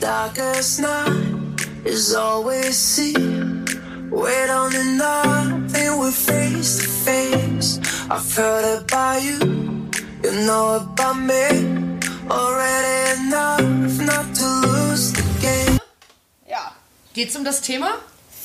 darkest night is we see. Wait on the nothing, we're face to face. I've heard about you, you know about me. Already enough not to lose the game. Ja. Geht's um das Thema?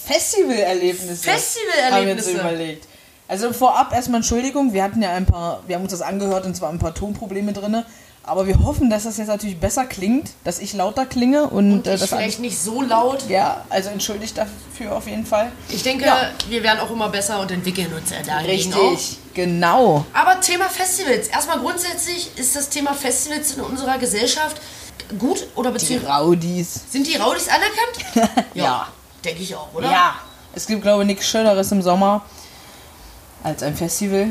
Festivalerlebnisse. Festivalerlebnisse. Haben wir uns überlegt. Also vorab erstmal Entschuldigung, wir hatten ja ein paar, wir haben uns das angehört und zwar ein paar Tonprobleme drin. Aber wir hoffen, dass das jetzt natürlich besser klingt, dass ich lauter klinge und, Und äh, ich das vielleicht nicht so laut. Ja, also entschuldigt dafür auf jeden Fall. Ich denke, Ja. wir werden auch immer besser und entwickeln uns ja auch. Richtig, genau. Aber Thema Festivals. Erstmal grundsätzlich ist das Thema Festivals in unserer Gesellschaft gut oder Die beziehungsweise Raudis. sind die Raudis anerkannt? Ja. Denke ich auch, oder? Ja. Es gibt, glaube ich, nichts Schöneres im Sommer als ein Festival.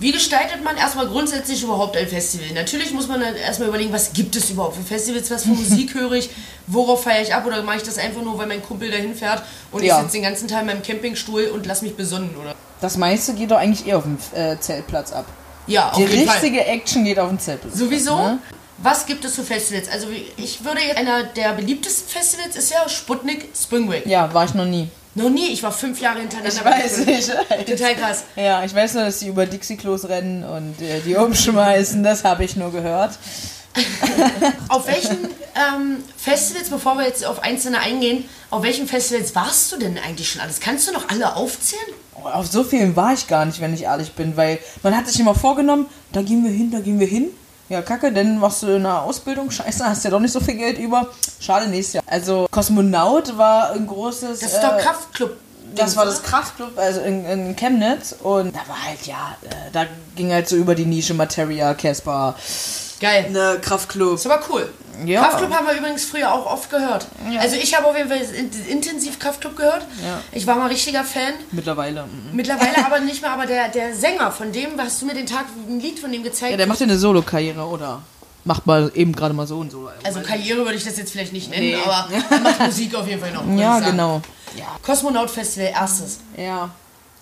Wie gestaltet man erstmal grundsätzlich überhaupt ein Festival? Natürlich muss man dann erstmal überlegen, was gibt es überhaupt für Festivals, was für Musik höre ich, worauf feiere ich ab oder mache ich das einfach nur, weil mein Kumpel dahin fährt und Ja. ich sitze den ganzen Tag in meinem Campingstuhl und lass mich besonnen, oder? Das meiste geht doch eigentlich eher auf dem äh, Zeltplatz ab. Ja, auf Die jeden Fall. richtige Action geht auf dem Zeltplatz. Sowieso. Ne? Was gibt es für Festivals? Also ich würde jetzt, einer der beliebtesten Festivals ist ja Sputnik Spring Break. Ja, war ich noch nie. Noch nie, ich war fünf Jahre hintereinander. Ich weiß nicht. Total krass. Ja, ich weiß nur, dass die über Dixie-Klos rennen und äh, die umschmeißen. Das habe ich nur gehört. Auf welchen ähm, Festivals, bevor wir jetzt auf einzelne eingehen, auf welchen Festivals warst du denn eigentlich schon alles? Kannst du noch alle aufzählen? Oh, Auf so vielen war ich gar nicht, wenn ich ehrlich bin, weil man hat sich immer vorgenommen, da gehen wir hin, da gehen wir hin. Ja, kacke, dann machst du eine Ausbildung, scheiße, hast ja doch nicht so viel Geld über. Schade, nächstes Jahr. Also, Kosmonaut war ein großes... Das ist doch äh, Kraftclub. Das war das Kraftclub, also in, in Chemnitz. Und da war halt, ja, äh, da ging halt so über die Nische Materia, Casper, Geil. ne, Kraftclub. Ist aber cool. Ja. Kraftclub haben wir übrigens früher auch oft gehört. Ja. Also ich habe auf jeden Fall in- intensiv Kraftclub gehört. Ja. Ich war mal richtiger Fan. Mittlerweile. mhm. Mittlerweile aber nicht mehr, aber der, der Sänger, von dem hast du mir den Tag ein Lied von dem gezeigt. Ja, der macht ja eine Solo-Karriere, oder? Macht mal eben gerade mal so ein Solo. also Karriere würde ich das jetzt vielleicht nicht nennen, Nee. aber er macht Musik auf jeden Fall noch. Ja, genau. Kosmonaut Festival, erstes. Ja.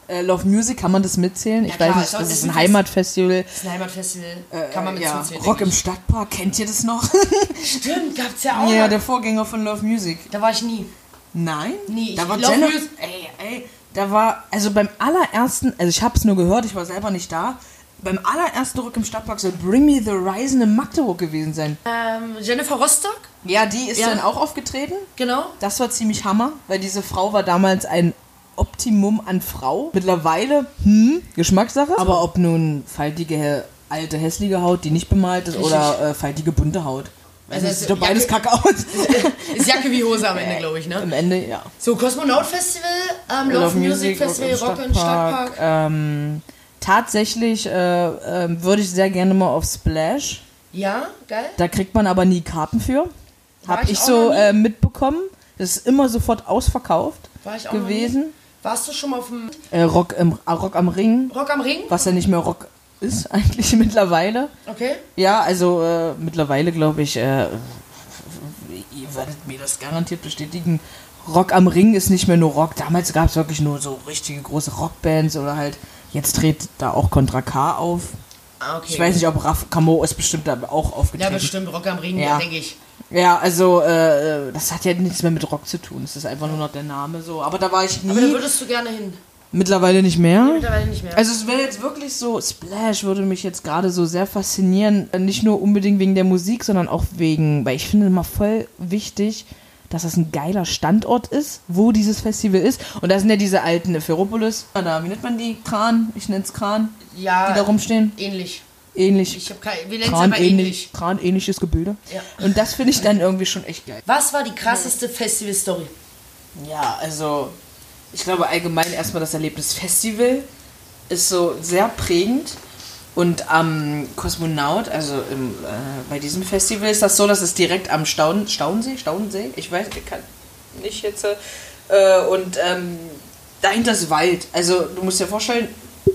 Äh, Love Music, kann man das mitzählen? Ich klar, weiß nicht, das ist ist ein Heimatfestival. Das ist ein Heimatfestival, kann man mit ja. Rock im Stadtpark, kennt ihr das noch? Stimmt, gab's ja auch. ja, mal. der Vorgänger von Love Music. da war ich nie. Nein? Nie. Da Ich- war Love Music- ey, ey, da war, also beim allerersten, also ich habe es nur gehört, ich war selber nicht da. Beim allerersten Rock im Stadtpark soll Bring Me the Horizon in Magdeburg gewesen sein. Ähm, Jennifer Rostock, Ja, die ist Ja. dann auch aufgetreten. genau. Das war ziemlich Hammer, weil diese Frau war damals ein Optimum an Frau. Mittlerweile, hm, Geschmackssache. Aber ob nun faltige, hä- alte, hässliche Haut, die nicht bemalt ist, Richtig. oder äh, faltige, bunte Haut. Also, Also sieht doch beides Jacke- kacke aus. Ist Jacke wie Hose am Ende, glaube ich, ne? Am Ende, ja. So, Kosmonaut Festival, ähm, Love, Music, Festival, Rock im Stadtpark. Ähm, tatsächlich äh, ähm, würde ich sehr gerne mal auf Splash. Ja, geil. Da kriegt man aber nie Karten für. War Hab ich ich so äh, mitbekommen. Das ist immer sofort ausverkauft War ich auch gewesen. Warst du schon mal auf dem Äh, Rock, im, äh, Rock am Ring, Rock am Ring? was ja nicht mehr Rock ist eigentlich mittlerweile. Okay. Ja, also äh, mittlerweile glaube ich, äh, ihr werdet mir das garantiert bestätigen. Rock am Ring ist nicht mehr nur Rock. Damals gab es wirklich nur so richtige große Rockbands oder halt, jetzt tritt da auch Contra K auf. Ah, okay. Ich weiß nicht, ob Raf Camo ist bestimmt da auch Ja, aufgetreten. bestimmt, Rock am Ring, Ja. ja. denke ich. Ja, also äh, das hat ja nichts mehr mit Rock zu tun. Es ist einfach nur noch der Name so. Aber da war ich nie. Aber da würdest du gerne hin. Mittlerweile nicht mehr. Mittlerweile nicht mehr. Also es wäre jetzt wirklich so, Splash würde mich jetzt gerade so sehr faszinieren. Nicht nur unbedingt wegen der Musik, sondern auch wegen, weil ich finde immer voll wichtig, dass das ein geiler Standort ist, wo dieses Festival ist. Und da sind ja diese alten Ferropolis, da, wie nennt man die? Kran, ich nenne es Kran, ja, die da rumstehen. ähnlich. Ähnlich. Ich habe keine. Wir nennen es Kran aber ähnlich. ähnlich, Kran ähnliches Gebilde. Ja. Und das finde ich dann irgendwie schon echt geil. Was war die krasseste Festival-Story? Ja, also ich glaube allgemein erstmal das Erlebnis Festival ist so sehr prägend. Und am Kosmonaut, also im, äh, bei diesem Festival ist das so, dass es direkt am Staun Staunensee, Staunensee, ich weiß, ich kann nicht jetzt, äh, und ähm, dahinter ist Wald. Also du musst dir vorstellen,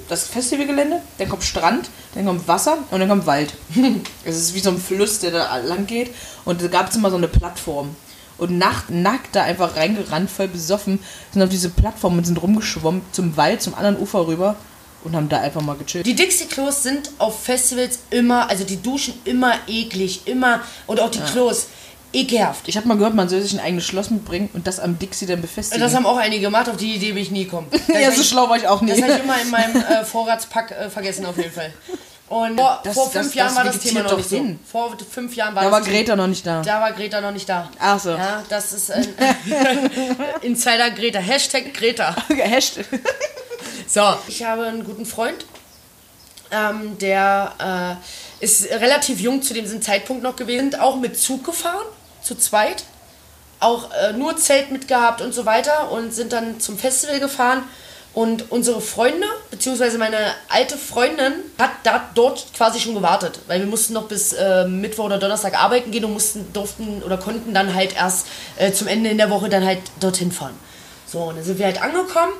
das Festivalgelände, dann kommt Strand, dann kommt Wasser und dann kommt Wald. es ist wie so ein Fluss, der da lang geht. Und da gab es immer so eine Plattform. Und nacht, nackt da einfach reingerannt, voll besoffen, sind auf diese Plattform und sind rumgeschwommen zum Wald, zum anderen Ufer rüber und haben da einfach mal gechillt. Die Dixie-Klos sind auf Festivals immer, also die duschen immer eklig, immer, und auch die Klos. ekelhaft. Ich habe mal gehört, man soll sich ein eigenes Schloss mitbringen und das am Dixie dann befestigen. Das haben auch einige gemacht, auf die Idee bin ich nie gekommen. ja, so schlau war ich auch Das nicht. habe ich immer in meinem äh, Vorratspack äh, vergessen, auf jeden Fall. Und vor, Das- vor das- fünf das Jahren war das Thema noch nicht so. hin. Vor fünf Jahren war Da das war Greta noch nicht da. Da war Greta noch nicht da. Ach so. Ja, das ist ein Insider Greta. Hashtag Greta. Hashtag. So, ich habe einen guten Freund, ähm, der äh, ist relativ jung zu diesem Zeitpunkt noch gewesen, sind auch mit Zug gefahren, zu zweit, auch äh, nur Zelt mitgehabt und so weiter und sind dann zum Festival gefahren. Und unsere Freunde, beziehungsweise meine alte Freundin, hat da dort quasi schon gewartet, weil wir mussten noch bis äh, Mittwoch oder Donnerstag arbeiten gehen und mussten, durften oder konnten dann halt erst äh, zum Ende in der Woche dann halt dorthin fahren. So, und dann sind wir halt angekommen.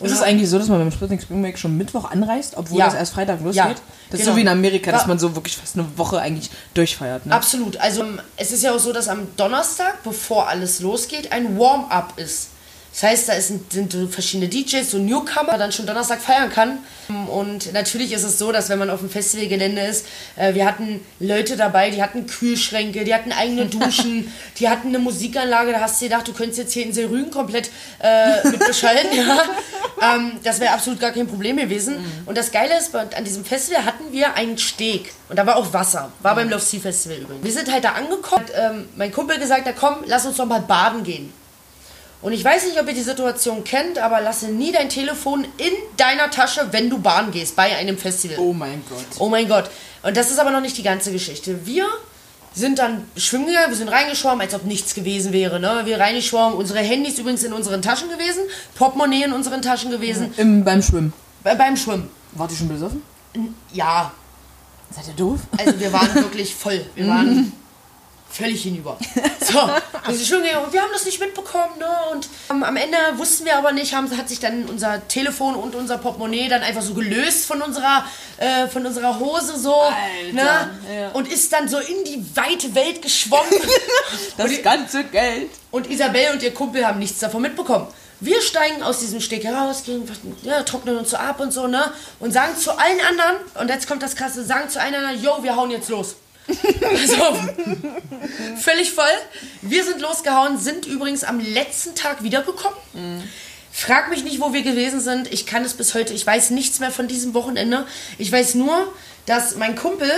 Ist es eigentlich so, dass man beim Sputnik Spring Break schon Mittwoch anreist, obwohl Ja. das erst Freitag losgeht? Ja, Das ist genau. so wie in Amerika, dass man so wirklich fast eine Woche eigentlich durchfeiert. Ne? Absolut. Also ähm, es ist ja auch so, dass am Donnerstag, bevor alles losgeht, ein Warm-up ist. Das heißt, da ist, sind verschiedene DJs, so Newcomer, dann schon Donnerstag feiern kann. Und natürlich ist es so, dass wenn man auf dem Festivalgelände ist, äh, wir hatten Leute dabei, die hatten Kühlschränke, die hatten eigene Duschen, die hatten eine Musikanlage, da hast du gedacht, du könntest jetzt hier in Serügen komplett äh, mit beschallen. ja. ähm, das wäre absolut gar kein Problem gewesen. Und das Geile ist, an diesem Festival hatten wir einen Steg. Und da war auch Wasser. War beim Love Sea Festival übrigens. Wir sind halt da angekommen. Hat, ähm, mein Kumpel gesagt, na komm, lass uns doch mal baden gehen. Und ich weiß nicht, ob ihr die Situation kennt, aber lasse nie dein Telefon in deiner Tasche, wenn du baden gehst bei einem Festival. Oh mein Gott. Oh mein Gott. Und das ist aber noch nicht die ganze Geschichte. Wir sind dann schwimmen gegangen, wir sind reingeschwommen, als ob nichts gewesen wäre. Ne? Wir reingeschwommen, unsere Handys übrigens in unseren Taschen gewesen, Portemonnaie in unseren Taschen gewesen, Im, beim Schwimmen. Be- beim Schwimmen. Wart ihr schon besoffen? Ja, Seid ihr doof? also wir waren wirklich voll. Wir waren völlig hinüber. So, wir sind schwimmen gegangen und wir haben das nicht mitbekommen. Ne? Und ähm, am Ende wussten wir aber nicht, haben, hat sich dann unser Telefon und unser Portemonnaie dann einfach so gelöst von unserer, äh, von unserer Hose so. Alter, ne? ja. Und ist dann so in die weite Welt geschwommen. Das ganze Geld. Und Isabel und ihr Kumpel haben nichts davon mitbekommen. Wir steigen aus diesem Steg heraus, gehen, ja, trocknen uns so ab und so, ne? Und sagen zu allen anderen, und jetzt kommt das Krasse, sagen zu allen anderen, yo, wir hauen jetzt los. Also, völlig voll. Wir sind losgehauen, sind übrigens am letzten Tag wiedergekommen. Frag mich nicht, wo wir gewesen sind. Ich kann es bis heute, ich weiß nichts mehr von diesem Wochenende. Ich weiß nur, dass mein Kumpel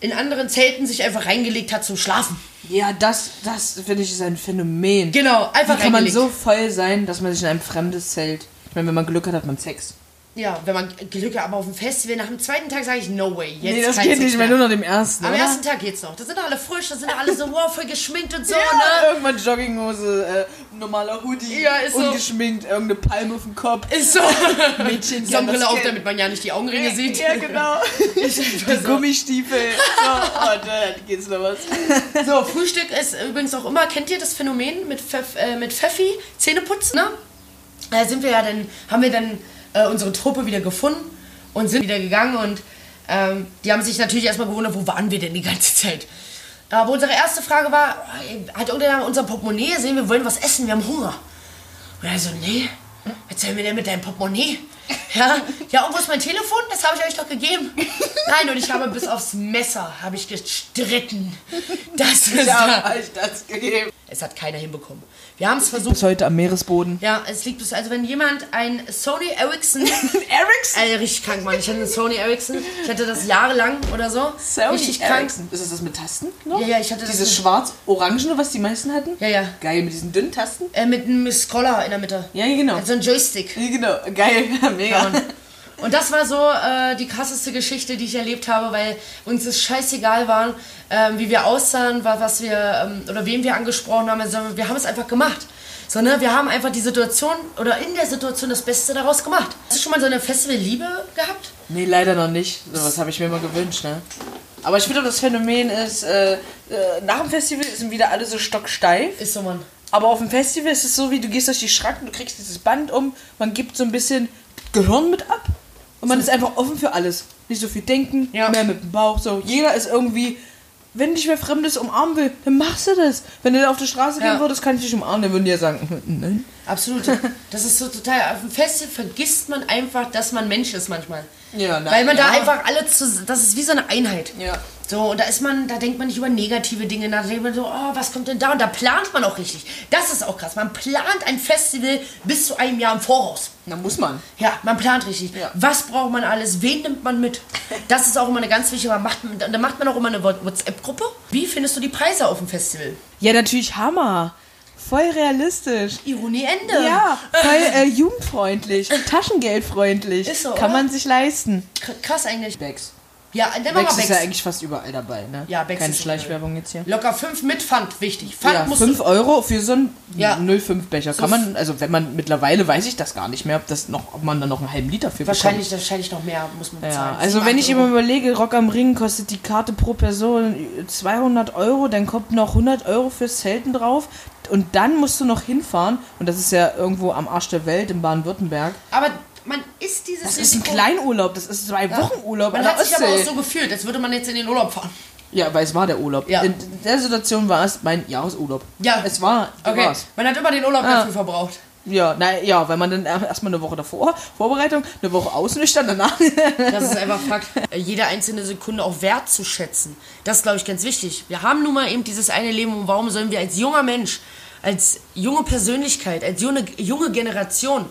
in anderen Zelten sich einfach reingelegt hat zum Schlafen. Ja, das, das finde ich ist ein Phänomen. Genau, einfach Wie kann man so voll sein, dass man sich in ein fremdes Zelt. Ich meine, wenn man Glück hat, hat man Sex. Ja, wenn man Glück hat, aber auf dem Festival nach dem zweiten Tag sage ich, no way. Jetzt nee, das geht nicht mehr, nur noch dem ersten. Am oder? ersten Tag geht's noch. Da sind alle frisch, da sind alle so wow, voll geschminkt und so, ja, ne? irgendwann Jogginghose, äh, normaler Hoodie, Ja, ist so. ungeschminkt, irgendeine Palme auf dem Kopf. Ist so. Mädchen, Sonnenbrille auf, damit man ja nicht die Augenringe sieht. Ja, genau. Die Gummistiefel. So, und dann geht's los. So, Frühstück ist übrigens auch immer, kennt ihr das Phänomen mit, Pfeff, äh, mit Pfeffi, Zähneputzen, ne? Da sind wir ja dann, haben wir dann äh, unsere Truppe wieder gefunden und sind wieder gegangen und ähm, die haben sich natürlich erstmal gewundert, wo waren wir denn die ganze Zeit? Aber unsere erste Frage war, hat irgendjemand unser Portemonnaie gesehen, wir wollen was essen, wir haben Hunger. Und er so, nee, sollen wir denn mit deinem Portemonnaie? Ja, ja, und wo ist mein Telefon? Das habe ich euch doch gegeben. Nein, und ich habe bis aufs Messer, habe ich gestritten. Das ist Ich da. hab euch das gegeben. Es hat keiner hinbekommen. Wir haben es versucht. Bis heute am Meeresboden. Ja, es liegt bis. Also, wenn jemand ein Sony Ericsson. Ericsson? Äh, richtig krank, Mann. Ich hatte einen Sony Ericsson. Ich hatte das jahrelang oder so. richtig krank. Ericsson. Ist das das mit Tasten? Noch? Ja, ja, ich hatte das Dieses schwarz-orangene, was die meisten hatten? Ja, ja. Geil, mit diesen dünnen Tasten? Äh, mit einem Scroller in der Mitte. Ja, genau. So ein Joystick. Ja, genau. Geil, mega. Und, und das war so äh, die krasseste Geschichte, die ich erlebt habe, weil uns es scheißegal war, ähm, wie wir aussahen, wa- was wir ähm, oder wen wir angesprochen haben. Also, wir haben es einfach gemacht. So, ne? Wir haben einfach die Situation oder in der Situation das Beste daraus gemacht. Hast du schon mal so eine Festival-Liebe gehabt? Nee, leider noch nicht. So was habe ich mir immer gewünscht, ne? Aber ich finde, das Phänomen ist, äh, äh, nach dem Festival sind wieder alle so stocksteif. Ist so, Mann. Aber auf dem Festival ist es so, wie du gehst durch die Schranken, du kriegst dieses Band um, man gibt so ein bisschen Gehirn mit ab und man ist einfach offen für alles. Nicht so viel denken, Ja. mehr mit dem Bauch. So, jeder ist irgendwie, wenn dich wer Fremdes umarmen will, dann machst du das. Wenn du auf der Straße Ja. gehen würdest, kann ich dich umarmen, dann würden die ja sagen, nein. Absolut. Das ist so total. Auf dem Festival vergisst man einfach, dass man Mensch ist manchmal. Ja, na, Weil man da ja. einfach alle zu, das ist wie so eine Einheit. Ja. So, und da ist man, da denkt man nicht über negative Dinge nach, da denkt man so, oh, was kommt denn da? Und da plant man auch richtig. Das ist auch krass. Man plant ein Festival bis zu einem Jahr im Voraus. Da muss man. Ja, man plant richtig. Ja. Was braucht man alles? Wen nimmt man mit? Das ist auch immer eine ganz wichtige, aber macht, man- da macht man auch immer eine WhatsApp-Gruppe. Wie findest du die Preise auf dem Festival? Ja, natürlich Hammer. Voll realistisch. Ironie Ende. Ja, voll äh, jugendfreundlich, taschengeldfreundlich. Ist so, Kann oder? man sich leisten. K- Krass eigentlich. Becks. Ja, dann machen wir ist ja eigentlich fast überall dabei, ne? Ja, Becks Keine ist Schleichwerbung jetzt hier. Locker 5 mit Pfand, wichtig. Pfand Ja, musst 5 du, Euro für so einen Ja. 05 Becher. Kann man, also wenn man mittlerweile weiß ich das gar nicht mehr, ob das noch, ob man da noch einen halben Liter für wahrscheinlich, wahrscheinlich noch mehr muss man bezahlen. Ja, also wenn ich Euro. immer überlege, Rock am Ring kostet die Karte pro Person 200 Euro, dann kommt noch 100 Euro fürs Zelten drauf und dann musst du noch hinfahren und das ist ja irgendwo am Arsch der Welt in Baden-Württemberg. Aber man ist dieses Das ist ein Kleinurlaub, das ist zwei Wochen Urlaub Man hat sich aber auch so gefühlt, als würde man jetzt in den Urlaub fahren. Ja, weil es war der Urlaub. Ja. In der Situation war es mein Jahresurlaub. Ja. Es war, Okay, war's. man hat immer den Urlaub Ah. dafür verbraucht. Ja, na, ja, weil man dann erstmal eine Woche davor, Vorbereitung, eine Woche ausnüchtern, danach. Das ist einfach Fakt. Jede einzelne Sekunde auch wertzuschätzen. Das ist, glaube ich, ganz wichtig. Wir haben nun mal eben dieses eine Leben und warum sollen wir als junger Mensch, als junge Persönlichkeit, als junge, junge Generation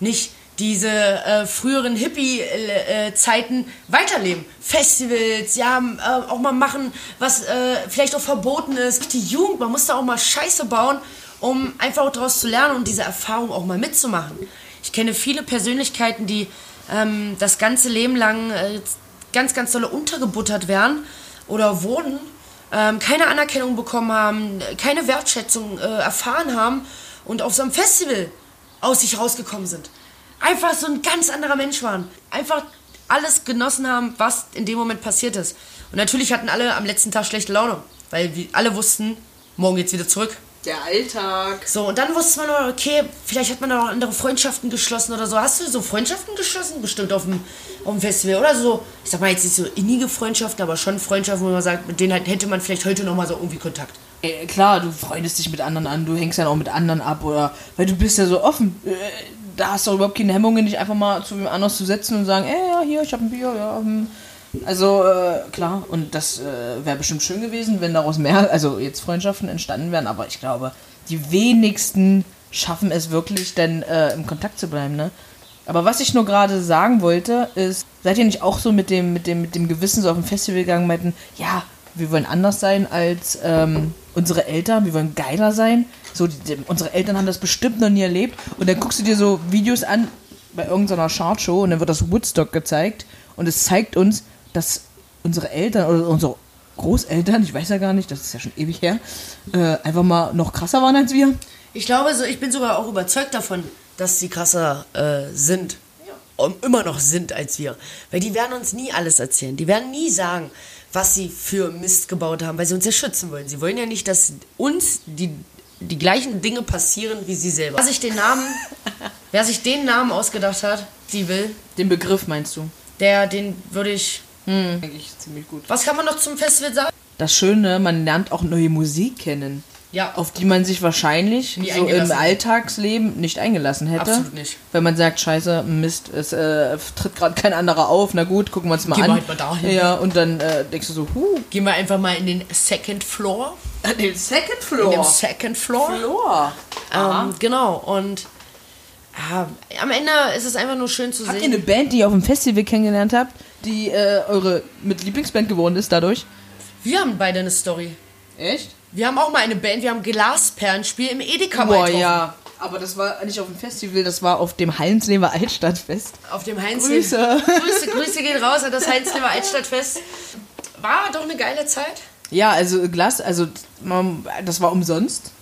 nicht diese äh, früheren Hippie-Zeiten weiterleben. Festivals, ja, äh, auch mal machen, was äh, vielleicht auch verboten ist. Die Jugend, man muss da auch mal Scheiße bauen, um einfach auch daraus zu lernen und diese Erfahrung auch mal mitzumachen. Ich kenne viele Persönlichkeiten, die ähm, das ganze Leben lang äh, ganz, ganz dolle untergebuttert werden oder wurden, ähm, keine Anerkennung bekommen haben, keine Wertschätzung äh, erfahren haben und auf so einem Festival aus sich rausgekommen sind. Einfach so ein ganz anderer Mensch waren. Einfach alles genossen haben, was in dem Moment passiert ist. Und natürlich hatten alle am letzten Tag schlechte Laune, weil wir alle wussten, morgen geht's wieder zurück. Der Alltag. So, und dann wusste man, noch, okay, vielleicht hat man da noch andere Freundschaften geschlossen oder so. Hast du so Freundschaften geschlossen? Bestimmt auf dem, auf dem Festival. Oder so, ich sag mal jetzt nicht so innige Freundschaften, aber schon Freundschaften, wo man sagt, mit denen halt- hätte man vielleicht heute noch mal so irgendwie Kontakt. Äh, klar, du freundest dich mit anderen an, du hängst dann auch mit anderen ab oder weil du bist ja so offen. Da hast du auch überhaupt keine Hemmungen, dich einfach mal zu wem anders zu setzen und sagen, ey, ja, hier, ich hab ein Bier, ja. Hm. Also, äh, klar, und das äh, wäre bestimmt schön gewesen, wenn daraus mehr, also jetzt Freundschaften entstanden wären, aber ich glaube, die wenigsten schaffen es wirklich, dann äh, im Kontakt zu bleiben, ne? Aber was ich nur gerade sagen wollte, ist, seid ihr nicht auch so mit dem, mit dem, mit dem Gewissen so auf dem Festival gegangen, meinten, ja, wir wollen anders sein als ähm, unsere Eltern, wir wollen geiler sein. So, die, die, unsere Eltern haben das bestimmt noch nie erlebt. Und dann guckst du dir so Videos an bei irgendeiner Chartshow und dann wird das Woodstock gezeigt und es zeigt uns, dass unsere Eltern oder unsere Großeltern, ich weiß ja gar nicht, das ist ja schon ewig her, äh, einfach mal noch krasser waren als wir. Ich glaube, so, ich bin sogar auch überzeugt davon, dass sie krasser äh, sind. Und immer noch sind als wir. Weil die werden uns nie alles erzählen. Die werden nie sagen, was sie für Mist gebaut haben, weil sie uns ja schützen wollen. Sie wollen ja nicht, dass uns die, die gleichen Dinge passieren wie sie selber. Wer sich den Namen, wer sich den Namen ausgedacht hat, sie will, Den Begriff meinst du? der, den würde ich. Eigentlich ziemlich gut. Was kann man noch zum Festival sagen? Das Schöne, man lernt auch neue Musik kennen. Ja. Auf die man sich wahrscheinlich Nie so im. Alltagsleben nicht eingelassen hätte. Absolut nicht. Wenn man sagt, scheiße, Mist, es äh, tritt gerade kein anderer auf, na gut, gucken wir uns mal Gehen an. wir halt mal dahin. Ja, und dann äh, denkst du so, huh, Gehen wir einfach mal in den Second Floor. den Second In Floor. den Second Floor. Floor. Ähm, genau, und ja, am Ende ist es einfach nur schön zu Habt ihr sehen. eine Band, die ihr auf dem Festival kennengelernt habt, die äh, eure mit Lieblingsband geworden ist dadurch? Wir haben beide eine Story. Echt? Wir haben auch mal eine Band, wir haben Glasperlenspiel im Edeka Boah, getroffen. ja. Aber das war nicht auf dem Festival, das war auf dem Hallensleber Altstadtfest. Auf dem Heinz. Grüße. Grüße, Grüße gehen raus an das Heinzleber Altstadtfest. War doch eine geile Zeit. Ja, also Glas, also das war umsonst,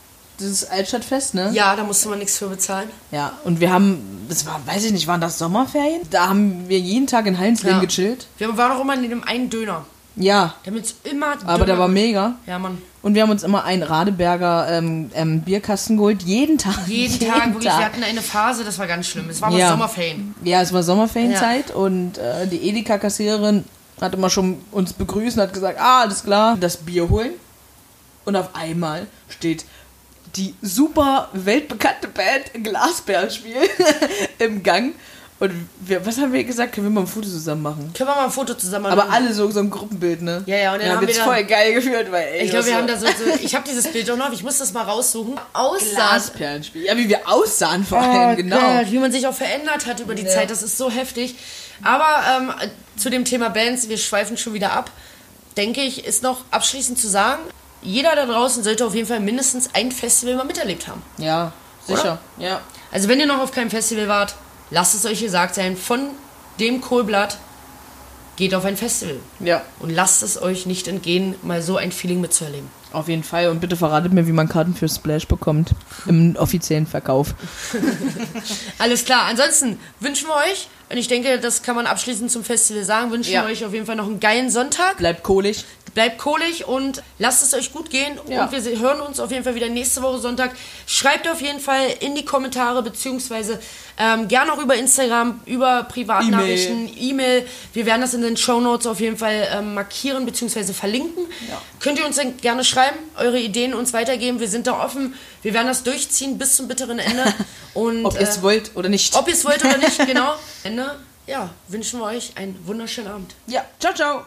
dieses Altstadtfest, ne? Ja, da musste man nichts für bezahlen. Ja, und wir haben, das war, weiß ich nicht, waren das Sommerferien? Da haben wir jeden Tag in Hallensleben Ja. gechillt. Wir waren auch immer in dem einen Döner. Ja, Damit immer. aber der war mega. Ja, Mann. Und wir haben uns immer einen Radeberger ähm, ähm, Bierkasten geholt, jeden Tag. Jeden, Tag, wirklich. Wir hatten eine Phase, das war ganz schlimm. Es war Ja. Sommerferien. Ja, es war Sommerferienzeit und äh, die Edeka-Kassiererin hat immer schon uns begrüßt und hat gesagt, ah, alles klar, das Bier holen. Und auf einmal steht die super weltbekannte Band Glasperlenspiel im Gang. Und wir, was haben wir gesagt? Können wir mal ein Foto zusammen machen? Können wir mal ein Foto zusammen Aber machen? alle so, so ein Gruppenbild, ne? Ja, ja, und dann ja, haben wir dann- voll geil geführt, weil ey, Ich glaube, wir haben da so, so ich habe dieses Bild doch noch, ich muss das mal raussuchen. Aussahen. Glasperlenspiel. Ja, wie wir aussahen vor allem, Oh genau. Gott, wie man sich auch verändert hat über die Ja. Zeit, das ist so heftig. Aber ähm, zu dem Thema Bands, wir schweifen schon wieder ab, denke ich, ist noch abschließend zu sagen, jeder da draußen sollte auf jeden Fall mindestens ein Festival mal miterlebt haben. Ja, sicher. Ja. Also wenn ihr noch auf keinem Festival wart, lasst es euch gesagt sein, von dem Kohlblatt geht auf ein Festival. Ja, Und lasst es euch nicht entgehen, mal so ein Feeling mitzuerleben. auf jeden Fall. Und bitte verratet mir, wie man Karten für Splash bekommt. Im offiziellen Verkauf. Alles klar. Ansonsten wünschen wir euch, und ich denke, das kann man abschließend zum Festival sagen, wünschen Ja. wir euch auf jeden Fall noch einen geilen Sonntag. Bleibt kohlig. Bleibt kohlig und lasst es euch gut gehen. Ja. Und wir hören uns auf jeden Fall wieder nächste Woche Sonntag. Schreibt auf jeden Fall in die Kommentare, beziehungsweise ähm, gerne auch über Instagram, über Privatnachrichten, E-Mail. Wir werden das in den Show Notes auf jeden Fall ähm, markieren, beziehungsweise verlinken. Ja. Könnt ihr uns dann gerne schreiben, eure Ideen uns weitergeben. Wir sind da offen. Wir werden das durchziehen bis zum bitteren Ende. Und, Ob ihr es äh, wollt oder nicht. ob ihr es wollt oder nicht, genau. Ende. Ja, wünschen wir euch einen wunderschönen Abend. ja, ciao, ciao.